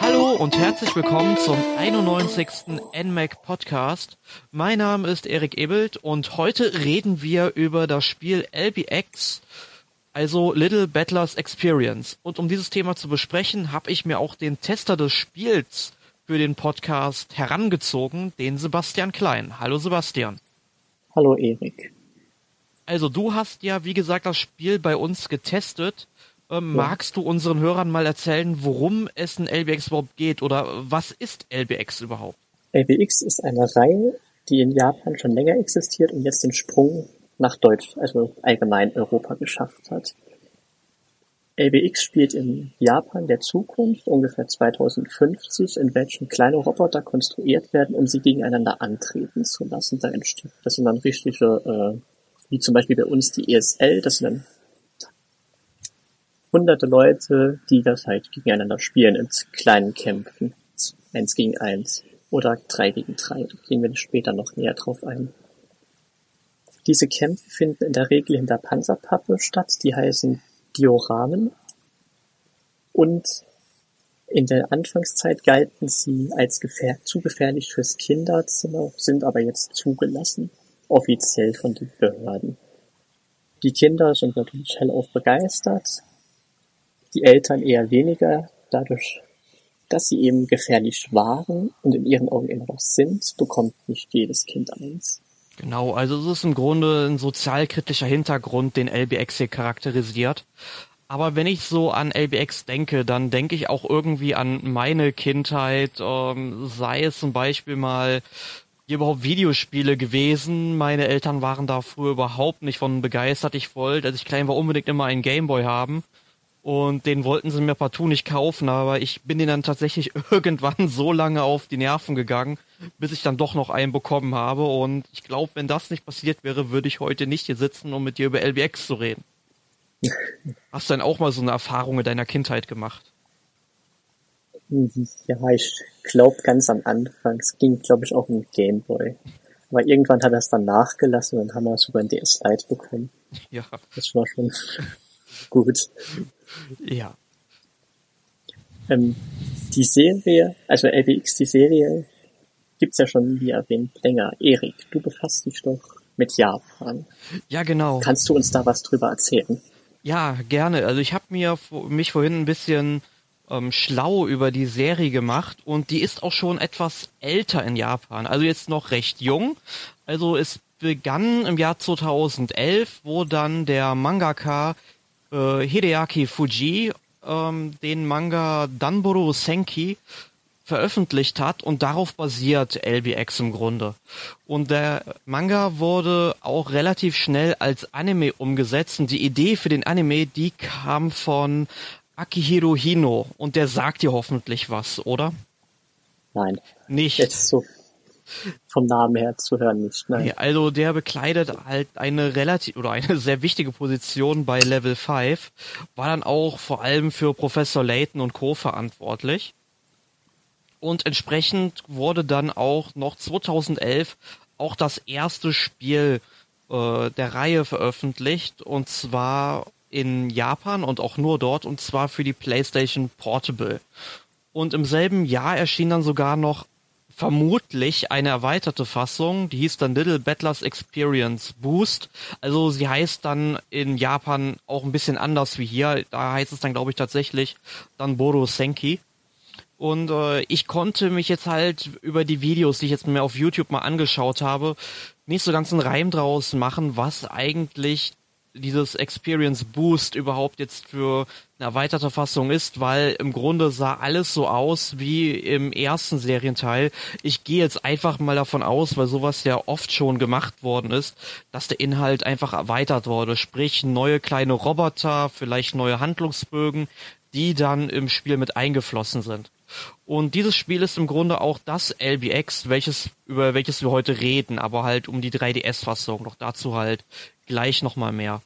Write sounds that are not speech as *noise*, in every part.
Hallo und herzlich willkommen zum 91. NMAC Podcast. Mein Name ist Erik Ebelt und heute reden wir über das Spiel LBX, also Little Battlers Experience. Und um dieses Thema zu besprechen, habe ich mir auch den Tester des Spiels für den Podcast herangezogen, den Sebastian Klein. Hallo Sebastian. Hallo Erik. Also du hast ja, wie gesagt, das Spiel bei uns getestet. Ähm, ja. Magst du unseren Hörern mal erzählen, worum es in LBX überhaupt geht oder was ist LBX überhaupt? LBX ist eine Reihe, die in Japan schon länger existiert und jetzt den Sprung nach Deutsch, also allgemein Europa geschafft hat. LBX spielt in Japan der Zukunft, ungefähr 2050, in welchem kleine Roboter konstruiert werden, um sie gegeneinander antreten zu lassen. Da entsteht, das sind dann richtige, äh, wie zum Beispiel bei uns die ESL, das sind dann hunderte Leute, die das halt gegeneinander spielen in kleinen Kämpfen. Eins gegen eins oder drei gegen drei. Da gehen wir später noch näher drauf ein. Diese Kämpfe finden in der Regel hinter Panzerpappe statt, die heißen Dioramen. Und in der Anfangszeit galten sie als gefähr zu gefährlich fürs Kinderzimmer, sind aber jetzt zugelassen, offiziell von den Behörden. Die Kinder sind natürlich hellauf begeistert, die Eltern eher weniger, dadurch, dass sie eben gefährlich waren und in ihren Augen immer noch sind, bekommt nicht jedes Kind eins. Genau, also es ist im Grunde ein sozialkritischer Hintergrund, den LBX hier charakterisiert. Aber wenn ich so an LBX denke, dann denke ich auch irgendwie an meine Kindheit, ähm, sei es zum Beispiel mal überhaupt Videospiele gewesen. Meine Eltern waren da früher überhaupt nicht von begeistert. Ich wollte, als ich klein war, unbedingt immer einen Gameboy haben. Und den wollten sie mir partout nicht kaufen, aber ich bin den dann tatsächlich *laughs* irgendwann so lange auf die Nerven gegangen, bis ich dann doch noch einen bekommen habe. Und ich glaube, wenn das nicht passiert wäre, würde ich heute nicht hier sitzen, um mit dir über LBX zu reden. Hast du denn auch mal so eine Erfahrung in deiner Kindheit gemacht? Ja, ich glaube ganz am Anfang, es ging glaube ich auch um Gameboy. Aber irgendwann hat er es dann nachgelassen und dann haben wir sogar ein DS Lite bekommen. Ja. Das war schon gut. Ja. Ähm, die Serie, also LBX, die Serie, gibt's ja schon, wie erwähnt, länger. Erik, du befasst dich doch mit Japan. Ja, genau. Kannst du uns da was drüber erzählen? Ja, gerne. Also ich habe mir mich vorhin ein bisschen ähm, schlau über die Serie gemacht und die ist auch schon etwas älter in Japan. Also jetzt noch recht jung. Also es begann im Jahr 2011, wo dann der Mangaka äh, Hideaki Fuji ähm, den Manga Danboru Senki veröffentlicht hat und darauf basiert LBX im Grunde. Und der Manga wurde auch relativ schnell als Anime umgesetzt und die Idee für den Anime, die kam von Akihiro Hino und der sagt dir hoffentlich was, oder? Nein. Nicht. Jetzt so vom Namen her zu hören nicht. Nein. Nee, also der bekleidet halt eine relativ oder eine sehr wichtige Position bei Level 5, war dann auch vor allem für Professor Layton und Co. verantwortlich. Und entsprechend wurde dann auch noch 2011 auch das erste Spiel äh, der Reihe veröffentlicht und zwar in Japan und auch nur dort und zwar für die PlayStation Portable. Und im selben Jahr erschien dann sogar noch vermutlich eine erweiterte Fassung, die hieß dann Little Battlers Experience Boost. Also sie heißt dann in Japan auch ein bisschen anders wie hier. Da heißt es dann, glaube ich, tatsächlich dann Bodo Senki. Und äh, ich konnte mich jetzt halt über die Videos, die ich jetzt mir auf YouTube mal angeschaut habe, nicht so ganz einen Reim draus machen, was eigentlich dieses Experience Boost überhaupt jetzt für eine erweiterte Fassung ist, weil im Grunde sah alles so aus wie im ersten Serienteil. Ich gehe jetzt einfach mal davon aus, weil sowas ja oft schon gemacht worden ist, dass der Inhalt einfach erweitert wurde. Sprich, neue kleine Roboter, vielleicht neue Handlungsbögen, die dann im Spiel mit eingeflossen sind. Und dieses Spiel ist im Grunde auch das LBX, welches, über welches wir heute reden, aber halt um die 3DS-Fassung. Doch dazu halt gleich nochmal mehr.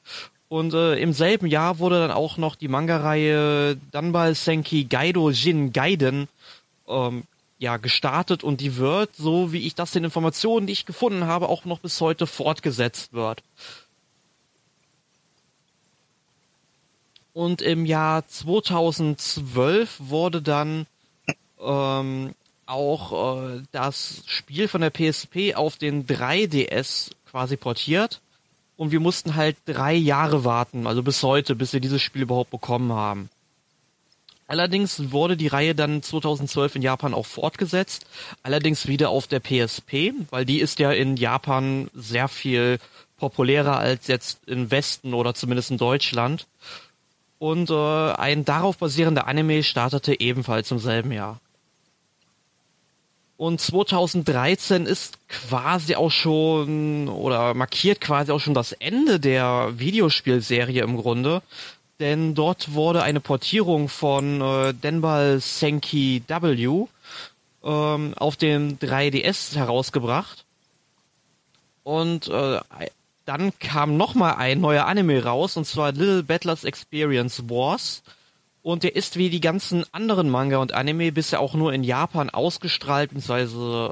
Und äh, im selben Jahr wurde dann auch noch die Manga-Reihe Danbal Senki Gaido Jin Gaiden ähm, ja gestartet und die wird, so wie ich das den Informationen, die ich gefunden habe, auch noch bis heute fortgesetzt wird. Und im Jahr 2012 wurde dann ähm, auch äh, das Spiel von der PSP auf den 3DS quasi portiert. Und wir mussten halt drei Jahre warten, also bis heute, bis wir dieses Spiel überhaupt bekommen haben. Allerdings wurde die Reihe dann 2012 in Japan auch fortgesetzt, allerdings wieder auf der PSP, weil die ist ja in Japan sehr viel populärer als jetzt im Westen oder zumindest in Deutschland. Und äh, ein darauf basierender Anime startete ebenfalls im selben Jahr. Und 2013 ist quasi auch schon oder markiert quasi auch schon das Ende der Videospielserie im Grunde. Denn dort wurde eine Portierung von äh, Denbal Senki W ähm, auf dem 3DS herausgebracht. Und äh, dann kam nochmal ein neuer Anime raus, und zwar Little Battlers Experience Wars. Und der ist wie die ganzen anderen Manga und Anime bisher auch nur in Japan ausgestrahlt bzw.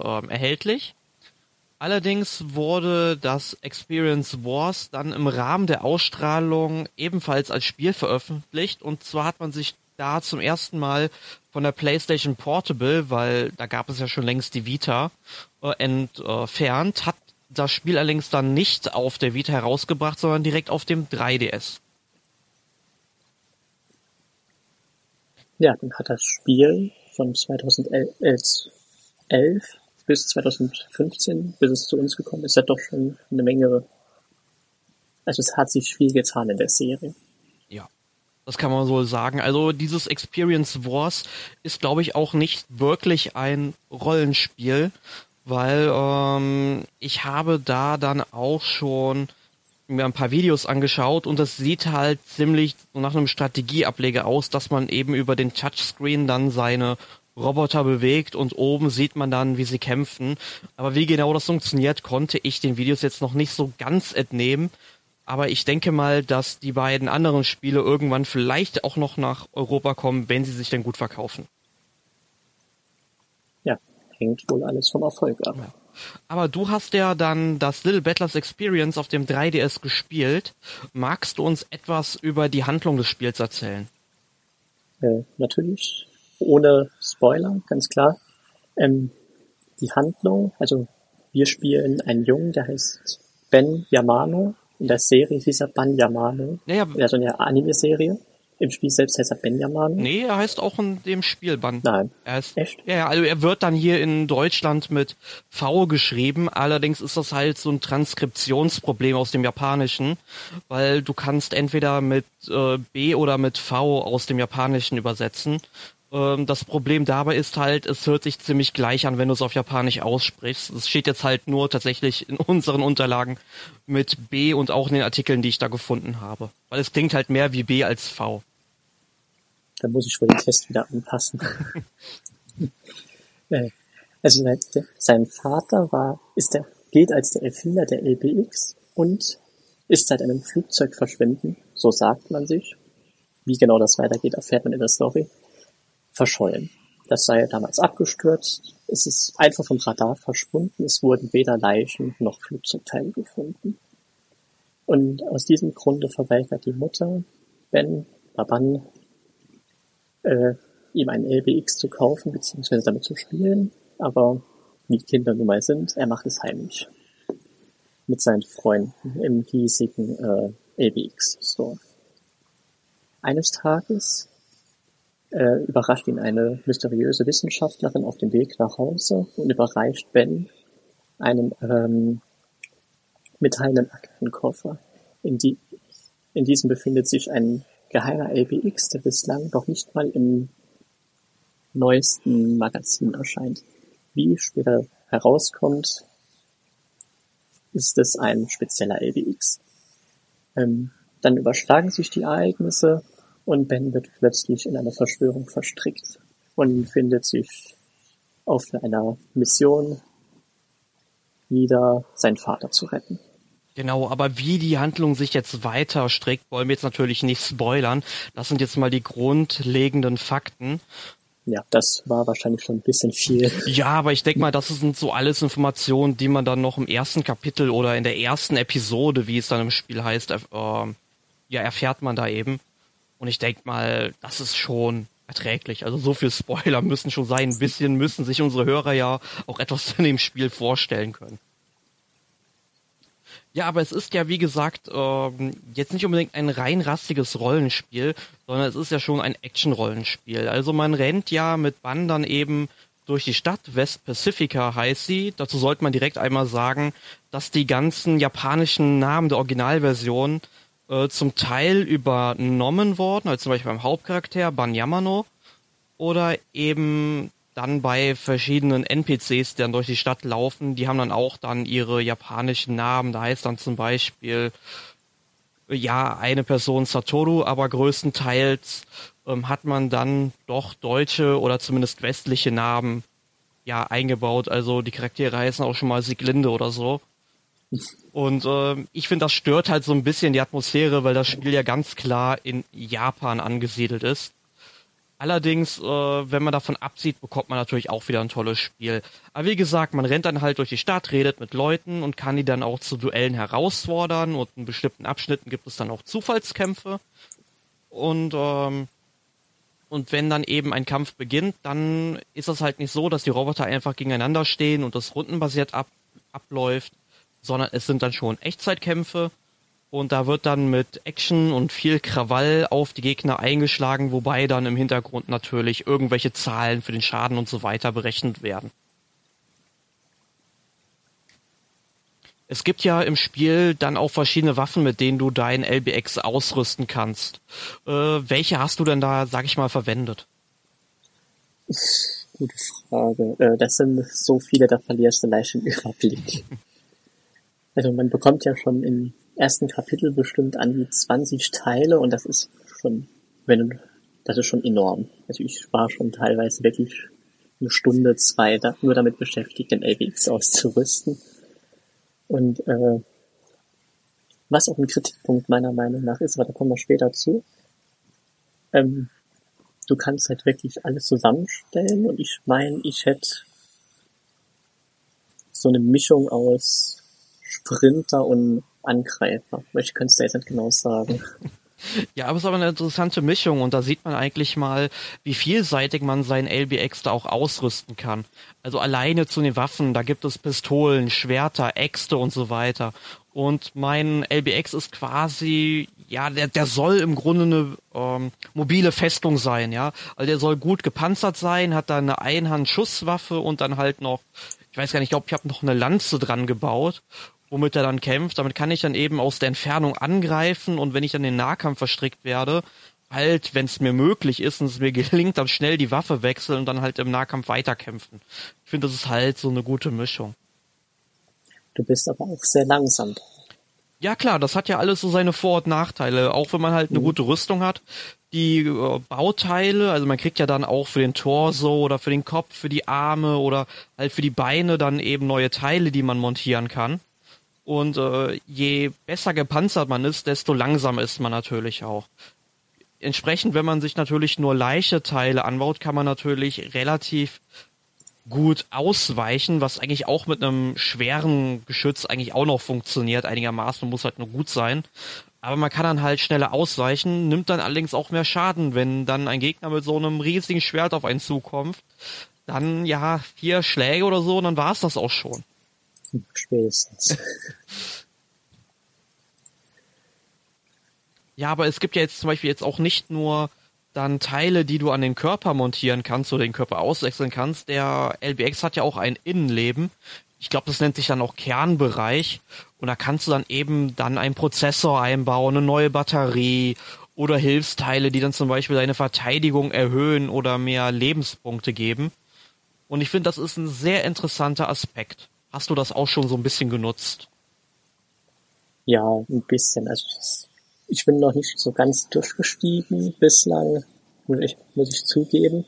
Ähm, erhältlich. Allerdings wurde das Experience Wars dann im Rahmen der Ausstrahlung ebenfalls als Spiel veröffentlicht. Und zwar hat man sich da zum ersten Mal von der PlayStation Portable, weil da gab es ja schon längst die Vita, äh, entfernt, hat das Spiel allerdings dann nicht auf der Vita herausgebracht, sondern direkt auf dem 3DS. Ja, dann hat das Spiel von 2011 bis 2015, bis es zu uns gekommen ist, ja doch schon eine Menge. Also es hat sich viel getan in der Serie. Ja, das kann man so sagen. Also dieses Experience Wars ist, glaube ich, auch nicht wirklich ein Rollenspiel, weil ähm, ich habe da dann auch schon mir ein paar Videos angeschaut und das sieht halt ziemlich nach einem Strategieableger aus, dass man eben über den Touchscreen dann seine Roboter bewegt und oben sieht man dann, wie sie kämpfen. Aber wie genau das funktioniert, konnte ich den Videos jetzt noch nicht so ganz entnehmen. Aber ich denke mal, dass die beiden anderen Spiele irgendwann vielleicht auch noch nach Europa kommen, wenn sie sich denn gut verkaufen. Ja, hängt wohl alles vom Erfolg ab. Ja. Aber du hast ja dann das Little Battlers Experience auf dem 3DS gespielt. Magst du uns etwas über die Handlung des Spiels erzählen? Äh, natürlich. Ohne Spoiler, ganz klar. Ähm, die Handlung, also wir spielen einen Jungen, der heißt Ben Yamano. In der Serie hieß er Ban Yamano. Ja, ja. Also in der Anime-Serie. Im Spiel selbst heißt er Benjamin. Nee, er heißt auch in dem Spielband. Nein. Er ist, Echt? Ja, also er wird dann hier in Deutschland mit V geschrieben. Allerdings ist das halt so ein Transkriptionsproblem aus dem Japanischen, weil du kannst entweder mit äh, B oder mit V aus dem Japanischen übersetzen. Ähm, das Problem dabei ist halt, es hört sich ziemlich gleich an, wenn du es auf Japanisch aussprichst. Es steht jetzt halt nur tatsächlich in *laughs* unseren Unterlagen mit B und auch in den Artikeln, die ich da gefunden habe. Weil es klingt halt mehr wie B als V. Da muss ich wohl den Test wieder anpassen. *laughs* Äh, also sein Vater war, ist der, gilt als der Erfinder der LBX und ist seit einem Flugzeug verschwinden, so sagt man sich. Wie genau das weitergeht, erfährt man in der Story. Verschollen. Das sei damals abgestürzt. Es ist einfach vom Radar verschwunden. Es wurden weder Leichen noch Flugzeugteile gefunden. Und aus diesem Grunde verweigert die Mutter Ben Baban äh, ihm ein LBX zu kaufen, beziehungsweise damit zu spielen. Aber wie Kinder nun mal sind, er macht es heimlich. Mit seinen Freunden im hiesigen äh, LBX Store. Eines Tages äh, überrascht ihn eine mysteriöse Wissenschaftlerin auf dem Weg nach Hause und überreicht Ben einen ähm, metallenen Aktenkoffer. In, die, in diesem befindet sich ein geheimer LBX, der bislang noch nicht mal im neuesten Magazin erscheint. Wie später herauskommt, ist es ein spezieller LBX. Ähm, dann überschlagen sich die Ereignisse und Ben wird plötzlich in eine Verschwörung verstrickt und findet sich auf einer Mission wieder seinen Vater zu retten. Genau, aber wie die Handlung sich jetzt weiter strickt, wollen wir jetzt natürlich nicht spoilern. Das sind jetzt mal die grundlegenden Fakten. ja, das war wahrscheinlich schon ein bisschen viel. Ja, aber ich denke mal, das sind so alles Informationen, die man dann noch im ersten Kapitel oder in der ersten Episode, wie es dann im Spiel heißt, äh, ja, erfährt man da eben. Und ich denke mal, das ist schon erträglich. Also so viel Spoiler müssen schon sein. Ein bisschen müssen sich unsere Hörer ja auch etwas in dem Spiel vorstellen können. Ja, aber es ist ja, wie gesagt, ähm, jetzt nicht unbedingt ein rein rastiges Rollenspiel, sondern es ist ja schon ein Action-Rollenspiel. Also man rennt ja mit Bandern eben durch die Stadt, West Pacifica heißt sie. Dazu sollte man direkt einmal sagen, dass die ganzen japanischen Namen der Originalversion äh, zum Teil übernommen worden, also zum Beispiel beim Hauptcharakter Banyamano oder eben dann bei verschiedenen NPCs, die dann durch die Stadt laufen, die haben dann auch dann ihre japanischen Namen. Da heißt dann zum Beispiel, ja, eine Person Satoru, aber größtenteils ähm, hat man dann doch deutsche oder zumindest westliche Namen ja eingebaut. Also die Charaktere heißen auch schon mal Sieglinde oder so. Und äh, ich finde, das stört halt so ein bisschen die Atmosphäre, weil das Spiel ja ganz klar in Japan angesiedelt ist. Allerdings, äh, wenn man davon absieht, bekommt man natürlich auch wieder ein tolles Spiel. Aber wie gesagt, man rennt dann halt durch die Stadt, redet mit Leuten und kann die dann auch zu Duellen herausfordern und in bestimmten Abschnitten gibt es dann auch Zufallskämpfe. Und ähm, und wenn dann eben ein Kampf beginnt, dann ist es halt nicht so, dass die Roboter einfach gegeneinander stehen und das rundenbasiert ab, abläuft, sondern es sind dann schon Echtzeitkämpfe und da wird dann mit Action und viel Krawall auf die Gegner eingeschlagen, wobei dann im Hintergrund natürlich irgendwelche Zahlen für den Schaden und so weiter berechnet werden. Es gibt ja im Spiel dann auch verschiedene Waffen, mit denen du dein LBX ausrüsten kannst. Äh, welche hast du denn da, sag ich mal, verwendet? Gute Frage. Äh, das sind so viele, da verlierst du leicht den Überblick. *laughs* also man bekommt ja schon in ersten Kapitel bestimmt an die 20 Teile und das ist schon, wenn, das ist schon enorm. Also ich war schon teilweise wirklich eine Stunde, zwei da, nur damit beschäftigt, den LBX auszurüsten. Und äh, was auch ein Kritikpunkt meiner Meinung nach ist, aber da kommen wir später zu, ähm, du kannst halt wirklich alles zusammenstellen und ich meine, ich hätte so eine Mischung aus Sprinter und Angreifer. Ich könnte es jetzt nicht genau sagen. *laughs* Ja, aber es ist aber eine interessante Mischung und da sieht man eigentlich mal, wie vielseitig man seinen LBX da auch ausrüsten kann. Also alleine zu den Waffen, da gibt es Pistolen, Schwerter, Äxte und so weiter. Und mein LBX ist quasi, ja, der, der soll im Grunde eine ähm, mobile Festung sein, ja. Also der soll gut gepanzert sein, hat da eine Einhand-Schusswaffe und dann halt noch, ich weiß gar nicht, ich glaube, ich habe noch eine Lanze dran gebaut womit er dann kämpft. Damit kann ich dann eben aus der Entfernung angreifen und wenn ich dann in den Nahkampf verstrickt werde, halt, wenn es mir möglich ist und es mir *laughs* gelingt, dann schnell die Waffe wechseln und dann halt im Nahkampf weiterkämpfen. Ich finde, das ist halt so eine gute Mischung. Du bist aber auch sehr langsam. Ja klar, das hat ja alles so seine Vor- und Nachteile. Auch wenn man halt eine mhm. gute Rüstung hat, die äh, Bauteile, also man kriegt ja dann auch für den Torso oder für den Kopf, für die Arme oder halt für die Beine dann eben neue Teile, die man montieren kann. Und äh, je besser gepanzert man ist, desto langsamer ist man natürlich auch. Entsprechend, wenn man sich natürlich nur leichte Teile anbaut, kann man natürlich relativ gut ausweichen, was eigentlich auch mit einem schweren Geschütz eigentlich auch noch funktioniert, einigermaßen, muss halt nur gut sein. Aber man kann dann halt schneller ausweichen, nimmt dann allerdings auch mehr Schaden, wenn dann ein Gegner mit so einem riesigen Schwert auf einen zukommt. Dann ja, vier Schläge oder so, und dann war's das auch schon. Spätestens. *laughs* Ja, aber es gibt ja jetzt zum Beispiel jetzt auch nicht nur dann Teile, die du an den Körper montieren kannst oder den Körper auswechseln kannst. Der LBX hat ja auch ein Innenleben. Ich glaube, das nennt sich dann auch Kernbereich. Und da kannst du dann eben dann einen Prozessor einbauen, eine neue Batterie oder Hilfsteile, die dann zum Beispiel deine Verteidigung erhöhen oder mehr Lebenspunkte geben. Und ich finde, das ist ein sehr interessanter Aspekt. Hast du das auch schon so ein bisschen genutzt? Ja, ein bisschen. Also ich bin noch nicht so ganz durchgestiegen bislang, muss ich, muss ich zugeben.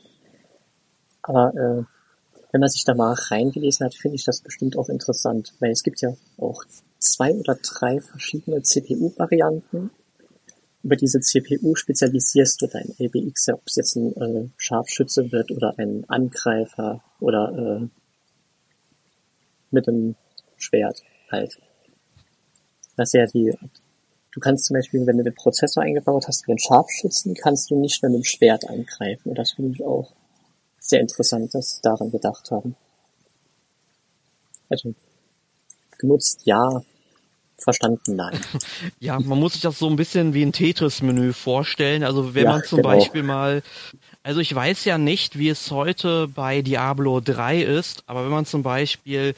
Aber äh, wenn man sich da mal reingelesen hat, finde ich das bestimmt auch interessant, weil es gibt ja auch zwei oder drei verschiedene CPU-Varianten. über diese CPU spezialisierst du dein ABX, ob es jetzt ein äh, Scharfschütze wird oder ein Angreifer oder äh, mit einem Schwert halt. Das ist ja die, du kannst zum Beispiel, wenn du den Prozessor eingebaut hast für den Scharfschützen, kannst du nicht mehr mit dem Schwert angreifen. Und das finde ich auch sehr interessant, dass sie daran gedacht haben. Also, genutzt ja, verstanden nein. *laughs* Ja, man muss sich das so ein bisschen wie ein Tetris-Menü vorstellen. Also wenn ja, man zum genau. Beispiel mal, also ich weiß ja nicht, wie es heute bei Diablo 3 ist, aber wenn man zum Beispiel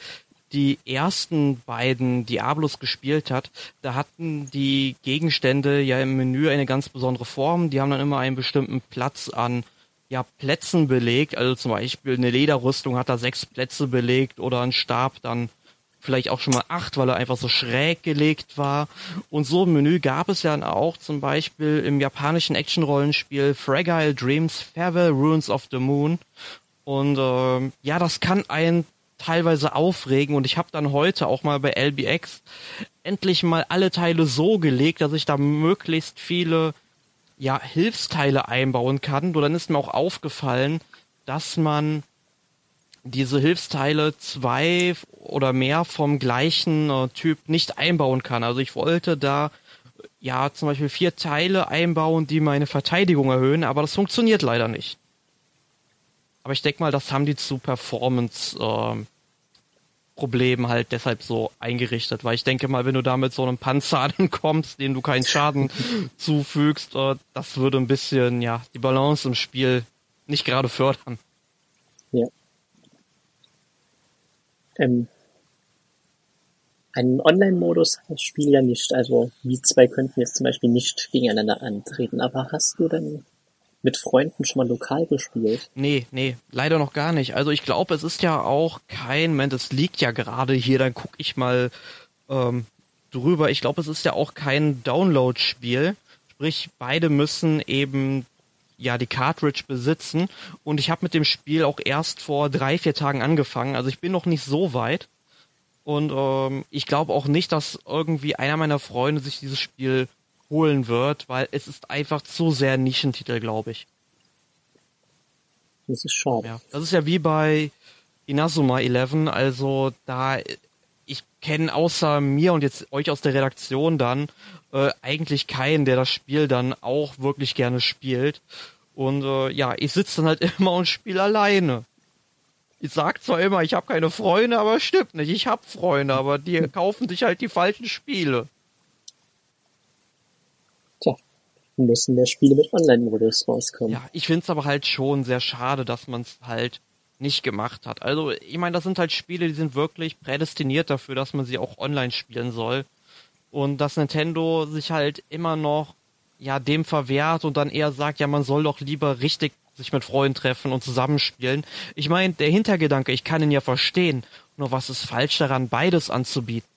die ersten beiden Diablos gespielt hat, da hatten die Gegenstände ja im Menü eine ganz besondere Form. Die haben dann immer einen bestimmten Platz an ja, Plätzen belegt. Also zum Beispiel eine Lederrüstung hat da sechs Plätze belegt oder ein Stab dann vielleicht auch schon mal acht, weil er einfach so schräg gelegt war. Und so ein Menü gab es ja dann auch zum Beispiel im japanischen Action-Rollenspiel Fragile Dreams Farewell Ruins of the Moon. Und äh, ja, das kann einen teilweise aufregen und ich habe dann heute auch mal bei LBX endlich mal alle Teile so gelegt, dass ich da möglichst viele ja Hilfsteile einbauen kann. Und dann ist mir auch aufgefallen, dass man diese Hilfsteile zwei oder mehr vom gleichen äh, Typ nicht einbauen kann. Also ich wollte da ja zum Beispiel vier Teile einbauen, die meine Verteidigung erhöhen, aber das funktioniert leider nicht. Aber ich denke mal, das haben die zu Performance äh, halt deshalb so eingerichtet, weil ich denke mal, wenn du da mit so einem Panzer *laughs* ankommst, dem du keinen Schaden *laughs* zufügst, äh, das würde ein bisschen ja die Balance im Spiel nicht gerade fördern. Ja. Ähm, einen Online-Modus hat das Spiel ja nicht. Also wir zwei könnten jetzt zum Beispiel nicht gegeneinander antreten. Aber hast du denn mit Freunden schon mal lokal gespielt? Nee, nee, leider noch gar nicht. Also ich glaube, es ist ja auch kein, Moment, es liegt ja gerade hier, dann guck ich mal ähm, drüber. Ich glaube, es ist ja auch kein Download-Spiel. Sprich, beide müssen eben ja die Cartridge besitzen. Und ich habe mit dem Spiel auch erst vor drei, vier Tagen angefangen. Also ich bin noch nicht so weit. Und ähm, ich glaube auch nicht, dass irgendwie einer meiner Freunde sich dieses Spiel holen wird, weil es ist einfach zu sehr Nischentitel, glaube ich. Das ist schade. Ja, das ist ja wie bei Inazuma 11, also da ich kenne außer mir und jetzt euch aus der Redaktion dann äh, eigentlich keinen, der das Spiel dann auch wirklich gerne spielt. Und äh, ja, ich sitze dann halt *laughs* immer und spiele alleine. Ich sag zwar immer, ich habe keine Freunde, aber stimmt nicht. Ich habe Freunde, aber die *laughs* kaufen sich halt die falschen Spiele. Müssen mehr Spiele mit Online-Modus rauskommen. Ja, ich finde es aber halt schon sehr schade, dass man es halt nicht gemacht hat. Also, ich meine, das sind halt Spiele, die sind wirklich prädestiniert dafür, dass man sie auch online spielen soll. Und dass Nintendo sich halt immer noch ja dem verwehrt und dann eher sagt, ja, man soll doch lieber richtig sich mit Freunden treffen und zusammenspielen. Ich meine, der Hintergedanke, ich kann ihn ja verstehen. Nur was ist falsch daran, beides anzubieten?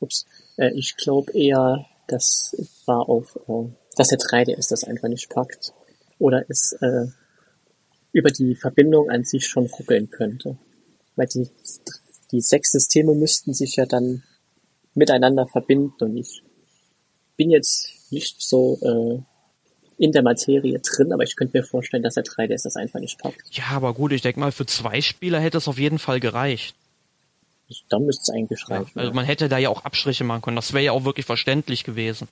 Ups. Äh, ich glaube eher, das war auf, äh, dass der 3DS das einfach nicht packt. Oder es äh, über die Verbindung an sich schon ruckeln könnte. Weil die, die sechs Systeme müssten sich ja dann miteinander verbinden und ich bin jetzt nicht so äh, in der Materie drin, aber ich könnte mir vorstellen, dass der 3DS das einfach nicht packt. Ja, aber gut, ich denke mal, für zwei Spieler hätte es auf jeden Fall gereicht. Da müsste es eigentlich reichen. Ja, also man hätte da ja auch Abstriche machen können. Das wäre ja auch wirklich verständlich gewesen.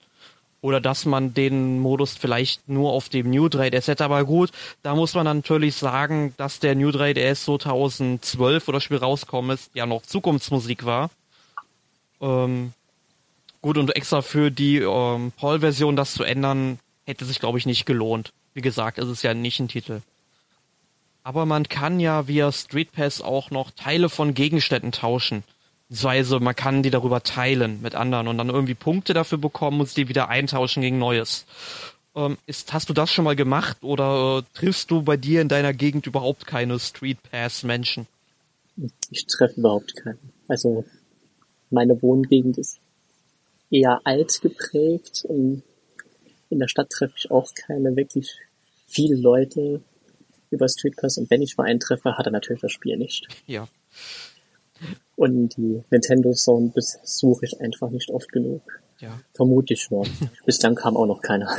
Oder dass man den Modus vielleicht nur auf dem New 3DS hätte. Aber gut, da muss man natürlich sagen, dass der New 3DS 2012, wo das Spiel rauskommen ist, ja noch Zukunftsmusik war. Ähm, gut, und extra für die ähm, PAL-Version das zu ändern, hätte sich, glaube ich, nicht gelohnt. Wie gesagt, es ist ja nicht ein Titel. Aber man kann ja via Street Pass auch noch Teile von Gegenständen tauschen. Beziehungsweise man kann die darüber teilen mit anderen und dann irgendwie Punkte dafür bekommen und die wieder eintauschen gegen Neues. Ähm, ist, hast du das schon mal gemacht oder äh, triffst du bei dir in deiner Gegend überhaupt keine Street Pass Menschen? Ich treffe überhaupt keinen. Also meine Wohngegend ist eher alt geprägt und in der Stadt treffe ich auch keine wirklich viele Leute, über Street Pass und wenn ich mal einen treffe, hat er natürlich das Spiel nicht. Ja. Und die Nintendo Zone besuche ich einfach nicht oft genug. Ja. Vermutlich nur. Bislang kam auch noch keiner.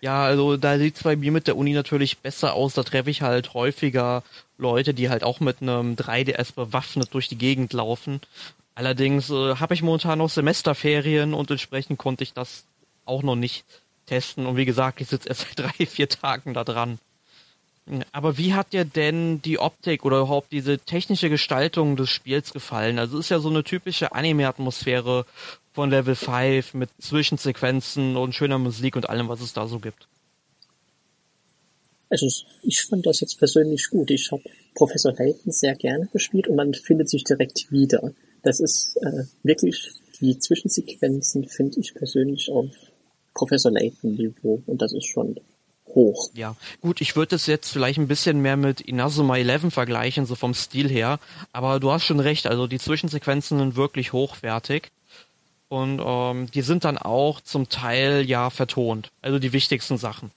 Ja, also da sieht's bei mir mit der Uni natürlich besser aus. Da treffe ich halt häufiger Leute, die halt auch mit einem 3DS bewaffnet durch die Gegend laufen. Allerdings äh, habe ich momentan noch Semesterferien und entsprechend konnte ich das auch noch nicht testen. Und wie gesagt, ich sitze erst *laughs* seit drei, vier Tagen da dran. Aber wie hat dir denn die Optik oder überhaupt diese technische Gestaltung des Spiels gefallen? Also es ist ja so eine typische Anime-Atmosphäre von Level 5 mit Zwischensequenzen und schöner Musik und allem, was es da so gibt. Also ich fand das jetzt persönlich gut. Ich habe Professor Layton sehr gerne gespielt und man findet sich direkt wieder. Das ist äh, wirklich, die Zwischensequenzen finde ich persönlich auf Professor Layton Niveau und das ist schon hoch. Ja, gut, ich würde es jetzt vielleicht ein bisschen mehr mit Inazuma 11 vergleichen, so vom Stil her, aber du hast schon recht, also die Zwischensequenzen sind wirklich hochwertig und ähm, die sind dann auch zum Teil ja vertont, also die wichtigsten Sachen.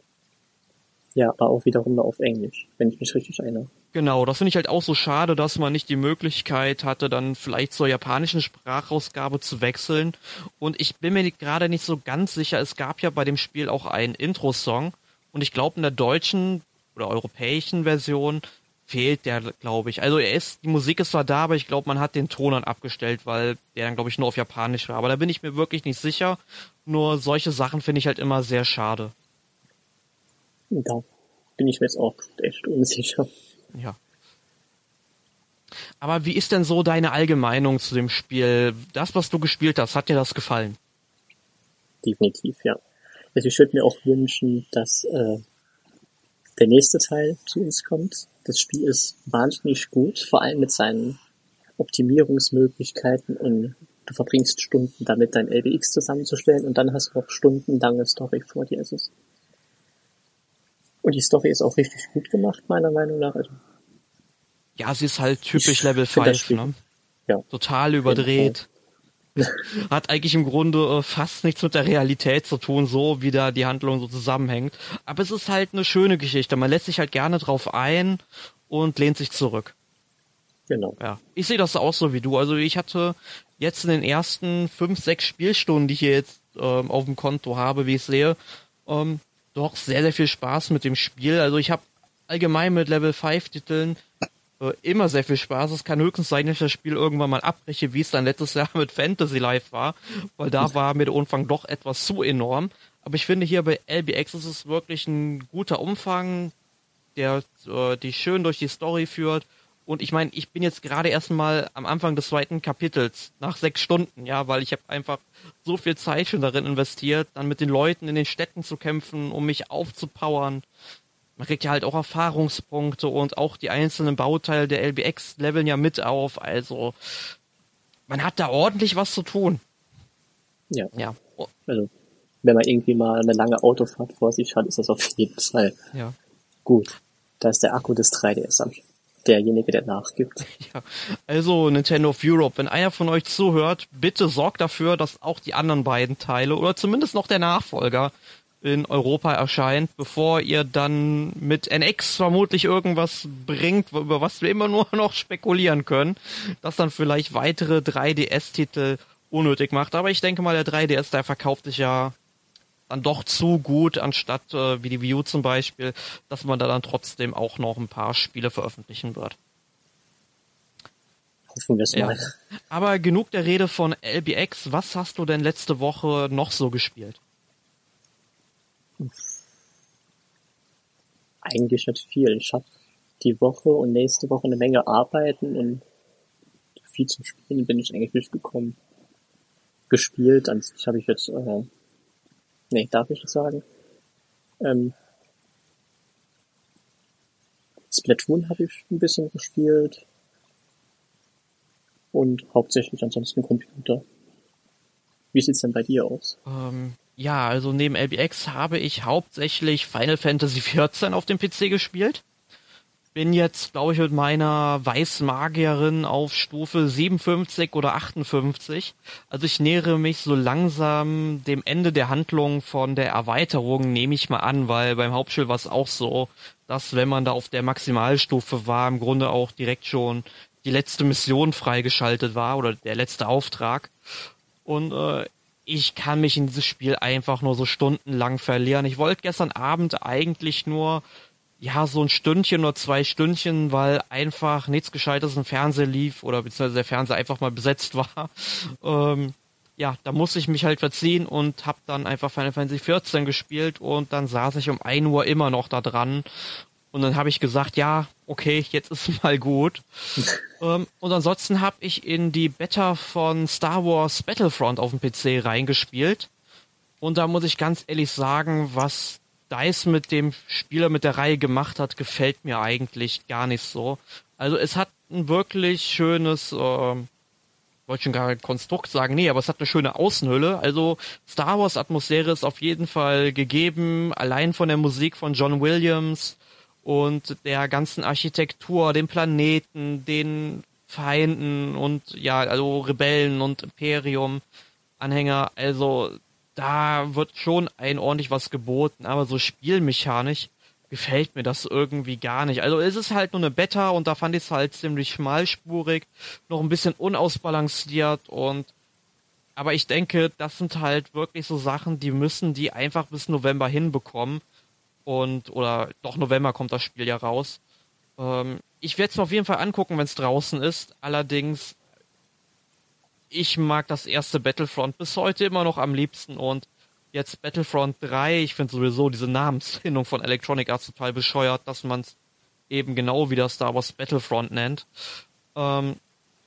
Ja, aber auch wiederum auf Englisch, wenn ich mich richtig erinnere. Genau, das finde ich halt auch so schade, dass man nicht die Möglichkeit hatte, dann vielleicht zur japanischen Sprachausgabe zu wechseln. Und ich bin mir gerade nicht so ganz sicher, es gab ja bei dem Spiel auch einen Intro-Song. Und ich glaube, in der deutschen oder europäischen Version fehlt der, glaube ich. Also er ist, die Musik ist zwar da, aber ich glaube, man hat den Ton dann abgestellt, weil der dann, glaube ich, nur auf Japanisch war. Aber da bin ich mir wirklich nicht sicher. Nur solche Sachen finde ich halt immer sehr schade. Da bin ich mir jetzt auch echt unsicher. Ja. Aber wie ist denn so deine Allgemeinung zu dem Spiel? Das, was du gespielt hast, hat dir das gefallen? Definitiv, ja. Also ich würde mir auch wünschen, dass äh, der nächste Teil zu uns kommt. Das Spiel ist wahnsinnig gut, vor allem mit seinen Optimierungsmöglichkeiten und du verbringst Stunden damit, dein LBX zusammenzustellen und dann hast du noch stundenlange Story vor dir. Also und die Story ist auch richtig gut gemacht, meiner Meinung nach. Also ja, sie ist halt typisch Level 5, ne? Ja. Total überdreht. *laughs* Hat eigentlich im Grunde äh, fast nichts mit der Realität zu tun, so wie da die Handlung so zusammenhängt. Aber es ist halt eine schöne Geschichte. Man lässt sich halt gerne drauf ein und lehnt sich zurück. Genau. Ja. Ich sehe das auch so wie du. Also ich hatte jetzt in den ersten fünf, sechs Spielstunden, die ich hier jetzt ähm, auf dem Konto habe, wie ich sehe, ähm, doch sehr, sehr viel Spaß mit dem Spiel. Also ich habe allgemein mit Level 5 Titeln äh, immer sehr viel Spaß. Es kann höchstens sein, dass ich das Spiel irgendwann mal abbreche, wie es dann letztes Jahr *laughs* mit Fantasy Life war, weil da war mir der Umfang doch etwas zu enorm. Aber ich finde hier bei LBX ist es wirklich ein guter Umfang, der äh, die schön durch die Story führt und ich meine, ich bin jetzt gerade erstmal am Anfang des zweiten Kapitels, nach sechs Stunden, ja, weil ich habe einfach so viel Zeit schon darin investiert, dann mit den Leuten in den Städten zu kämpfen, um mich aufzupowern. Man kriegt ja halt auch Erfahrungspunkte und auch die einzelnen Bauteile der LBX leveln ja mit auf. Also man hat da ordentlich was zu tun. Ja. Ja. Also wenn man irgendwie mal eine lange Autofahrt vor sich hat, ist das auf jeden Fall ja. gut. Da ist der Akku des 3DS am derjenige, der nachgibt. *laughs* Ja, also Nintendo of Europe, wenn einer von euch zuhört, bitte sorgt dafür, dass auch die anderen beiden Teile oder zumindest noch der Nachfolger in Europa erscheint, bevor ihr dann mit NX vermutlich irgendwas bringt, über was wir immer nur *laughs* noch spekulieren können, das dann vielleicht weitere 3DS-Titel unnötig macht. Aber ich denke mal, der 3DS, der verkauft sich ja dann doch zu gut, anstatt äh, wie die View zum Beispiel, dass man da dann trotzdem auch noch ein paar Spiele veröffentlichen wird. Hoffen wir es ja. mal. Aber genug der Rede von LBX. Was hast du denn letzte Woche noch so gespielt? Eigentlich nicht viel. Ich habe die Woche und nächste Woche eine Menge arbeiten und viel zum Spielen bin ich eigentlich nicht gekommen. Gespielt, an sich habe ich jetzt äh, Nee, darf ich das sagen? Ähm, Splatoon habe ich ein bisschen gespielt. Und hauptsächlich ansonsten Computer. Wie sieht's denn bei dir aus? Ähm, ja, also neben LBX habe ich hauptsächlich Final Fantasy XIV auf dem PC gespielt bin jetzt, glaube ich, mit meiner Weißmagierin auf Stufe 57 oder 58. Also ich nähere mich so langsam dem Ende der Handlung von der Erweiterung, nehme ich mal an, weil beim Hauptspiel war es auch so, dass wenn man da auf der Maximalstufe war, im Grunde auch direkt schon die letzte Mission freigeschaltet war oder der letzte Auftrag. Und äh, ich kann mich in dieses Spiel einfach nur so stundenlang verlieren. Ich wollte gestern Abend eigentlich nur ja, so ein Stündchen oder zwei Stündchen, weil einfach nichts Gescheites im Fernseher lief oder beziehungsweise der Fernseher einfach mal besetzt *laughs* war. Ähm, ja, da musste ich mich halt verziehen und hab dann einfach Final Fantasy 14 gespielt und dann saß ich um 1 Uhr immer noch da dran. Und dann habe ich gesagt, ja, okay, jetzt ist *laughs* mal gut. ähm, und ansonsten habe ich in die Beta von Star Wars Battlefront auf dem PC reingespielt. Und da muss ich ganz ehrlich sagen, was DICE mit dem Spieler mit der Reihe gemacht hat, gefällt mir eigentlich gar nicht so. Also es hat ein wirklich schönes, äh, wollte schon gar Konstrukt sagen, nee, aber es hat eine schöne Außenhülle. Also Star Wars Atmosphäre ist auf jeden Fall gegeben, allein von der Musik von John Williams und der ganzen Architektur, dem Planeten, den Feinden und ja, also Rebellen und Imperium Anhänger. Also da wird schon ein ordentlich was geboten, aber so spielmechanisch gefällt mir das irgendwie gar nicht. Also es ist halt nur eine Beta und da fand ich es halt ziemlich schmalspurig, noch ein bisschen unausbalanciert und aber ich denke, das sind halt wirklich so Sachen, die müssen die einfach bis November hinbekommen und oder doch November kommt das Spiel ja raus. Ähm, ich werde es mir auf jeden Fall angucken, wenn es draußen ist. Allerdings ich mag das erste Battlefront bis heute immer noch am liebsten und jetzt Battlefront 3, ich finde sowieso diese Namensfindung von Electronic Arts total bescheuert, dass man es eben genau wie das Star Wars Battlefront nennt. Ähm,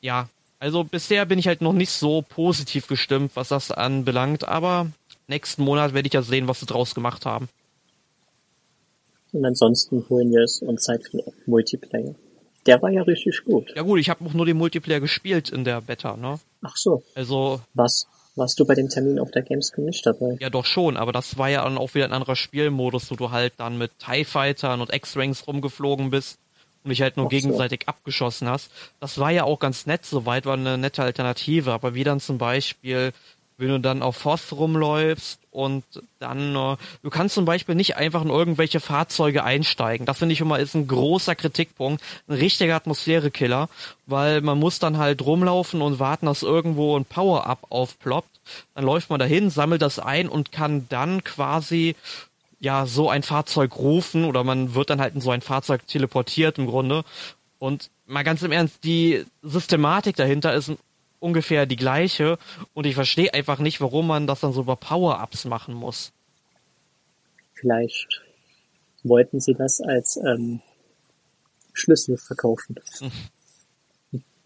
ja, also bisher bin ich halt noch nicht so positiv gestimmt, was das anbelangt, aber nächsten Monat werde ich ja sehen, was sie draus gemacht haben. Und ansonsten holen wir es uns Zeit für Multiplayer. Der war ja richtig gut. Ja gut, ich habe auch nur den Multiplayer gespielt in der Beta, ne? Ach so. Also. Was? Warst du bei dem Termin auf der Gamescom nicht dabei? Ja, doch schon, aber das war ja dann auch wieder ein anderer Spielmodus, wo du halt dann mit TIE Fightern und X-Ranks rumgeflogen bist und dich halt nur Ach gegenseitig so. abgeschossen hast. Das war ja auch ganz nett, soweit war eine nette Alternative, aber wie dann zum Beispiel wenn du dann auf Voss rumläufst und dann, äh, du kannst zum Beispiel nicht einfach in irgendwelche Fahrzeuge einsteigen. Das finde ich immer ist ein großer Kritikpunkt, ein richtiger Atmosphärekiller, weil man muss dann halt rumlaufen und warten, dass irgendwo ein Power-Up aufploppt. Dann läuft man dahin, sammelt das ein und kann dann quasi ja so ein Fahrzeug rufen oder man wird dann halt in so ein Fahrzeug teleportiert im Grunde. Und mal ganz im Ernst, die Systematik dahinter ist ungefähr die gleiche und ich verstehe einfach nicht, warum man das dann so über Power-Ups machen muss. Vielleicht wollten sie das als ähm, Schlüssel verkaufen. *laughs*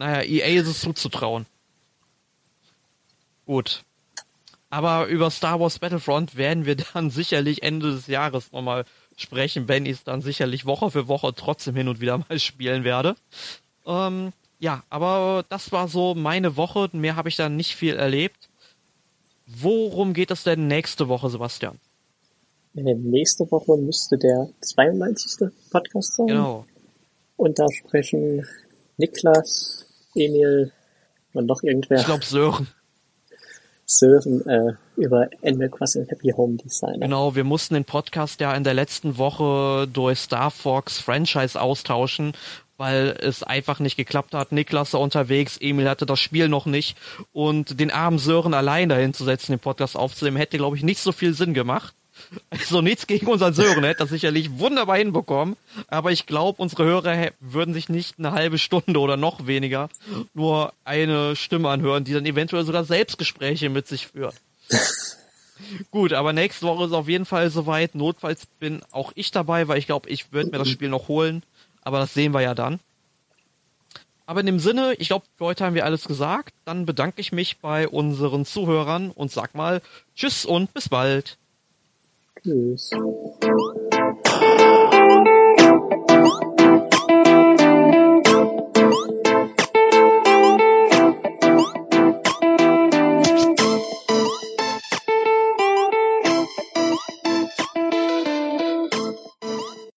Naja, EA ist es zuzutrauen. Gut. Aber über Star Wars Battlefront werden wir *laughs* dann sicherlich Ende des Jahres nochmal sprechen, wenn ich es dann sicherlich Woche für Woche trotzdem hin und wieder mal *laughs* spielen werde. Ähm, ja, aber das war so meine Woche. Mehr habe ich da nicht viel erlebt. Worum geht es denn nächste Woche, Sebastian? Nächste Woche müsste der 92. Podcast sein. Genau. Und da sprechen Niklas, Emil und noch irgendwer. Ich glaube Sören. Sören äh, über Animal Crossing Happy Home Designer. Genau, wir mussten den Podcast ja in der letzten Woche durch Star Fox Franchise austauschen weil es einfach nicht geklappt hat. Niklas war unterwegs, Emil hatte das Spiel noch nicht und den armen Sören allein dahin zu setzen, den Podcast aufzunehmen, hätte, glaube ich, nicht so viel Sinn gemacht. Also nichts gegen unseren Sören, hätte das sicherlich wunderbar hinbekommen, aber ich glaube, unsere Hörer würden sich nicht eine halbe Stunde oder noch weniger nur eine Stimme anhören, die dann eventuell sogar Selbstgespräche mit sich führt. *laughs* Gut, aber nächste Woche ist auf jeden Fall soweit. Notfalls bin auch ich dabei, weil ich glaube, ich würde mir das Spiel noch holen aber das sehen wir ja dann. Aber in dem Sinne, ich glaube, heute haben wir alles gesagt. Dann bedanke ich mich bei unseren Zuhörern und sag mal Tschüss und bis bald. Tschüss.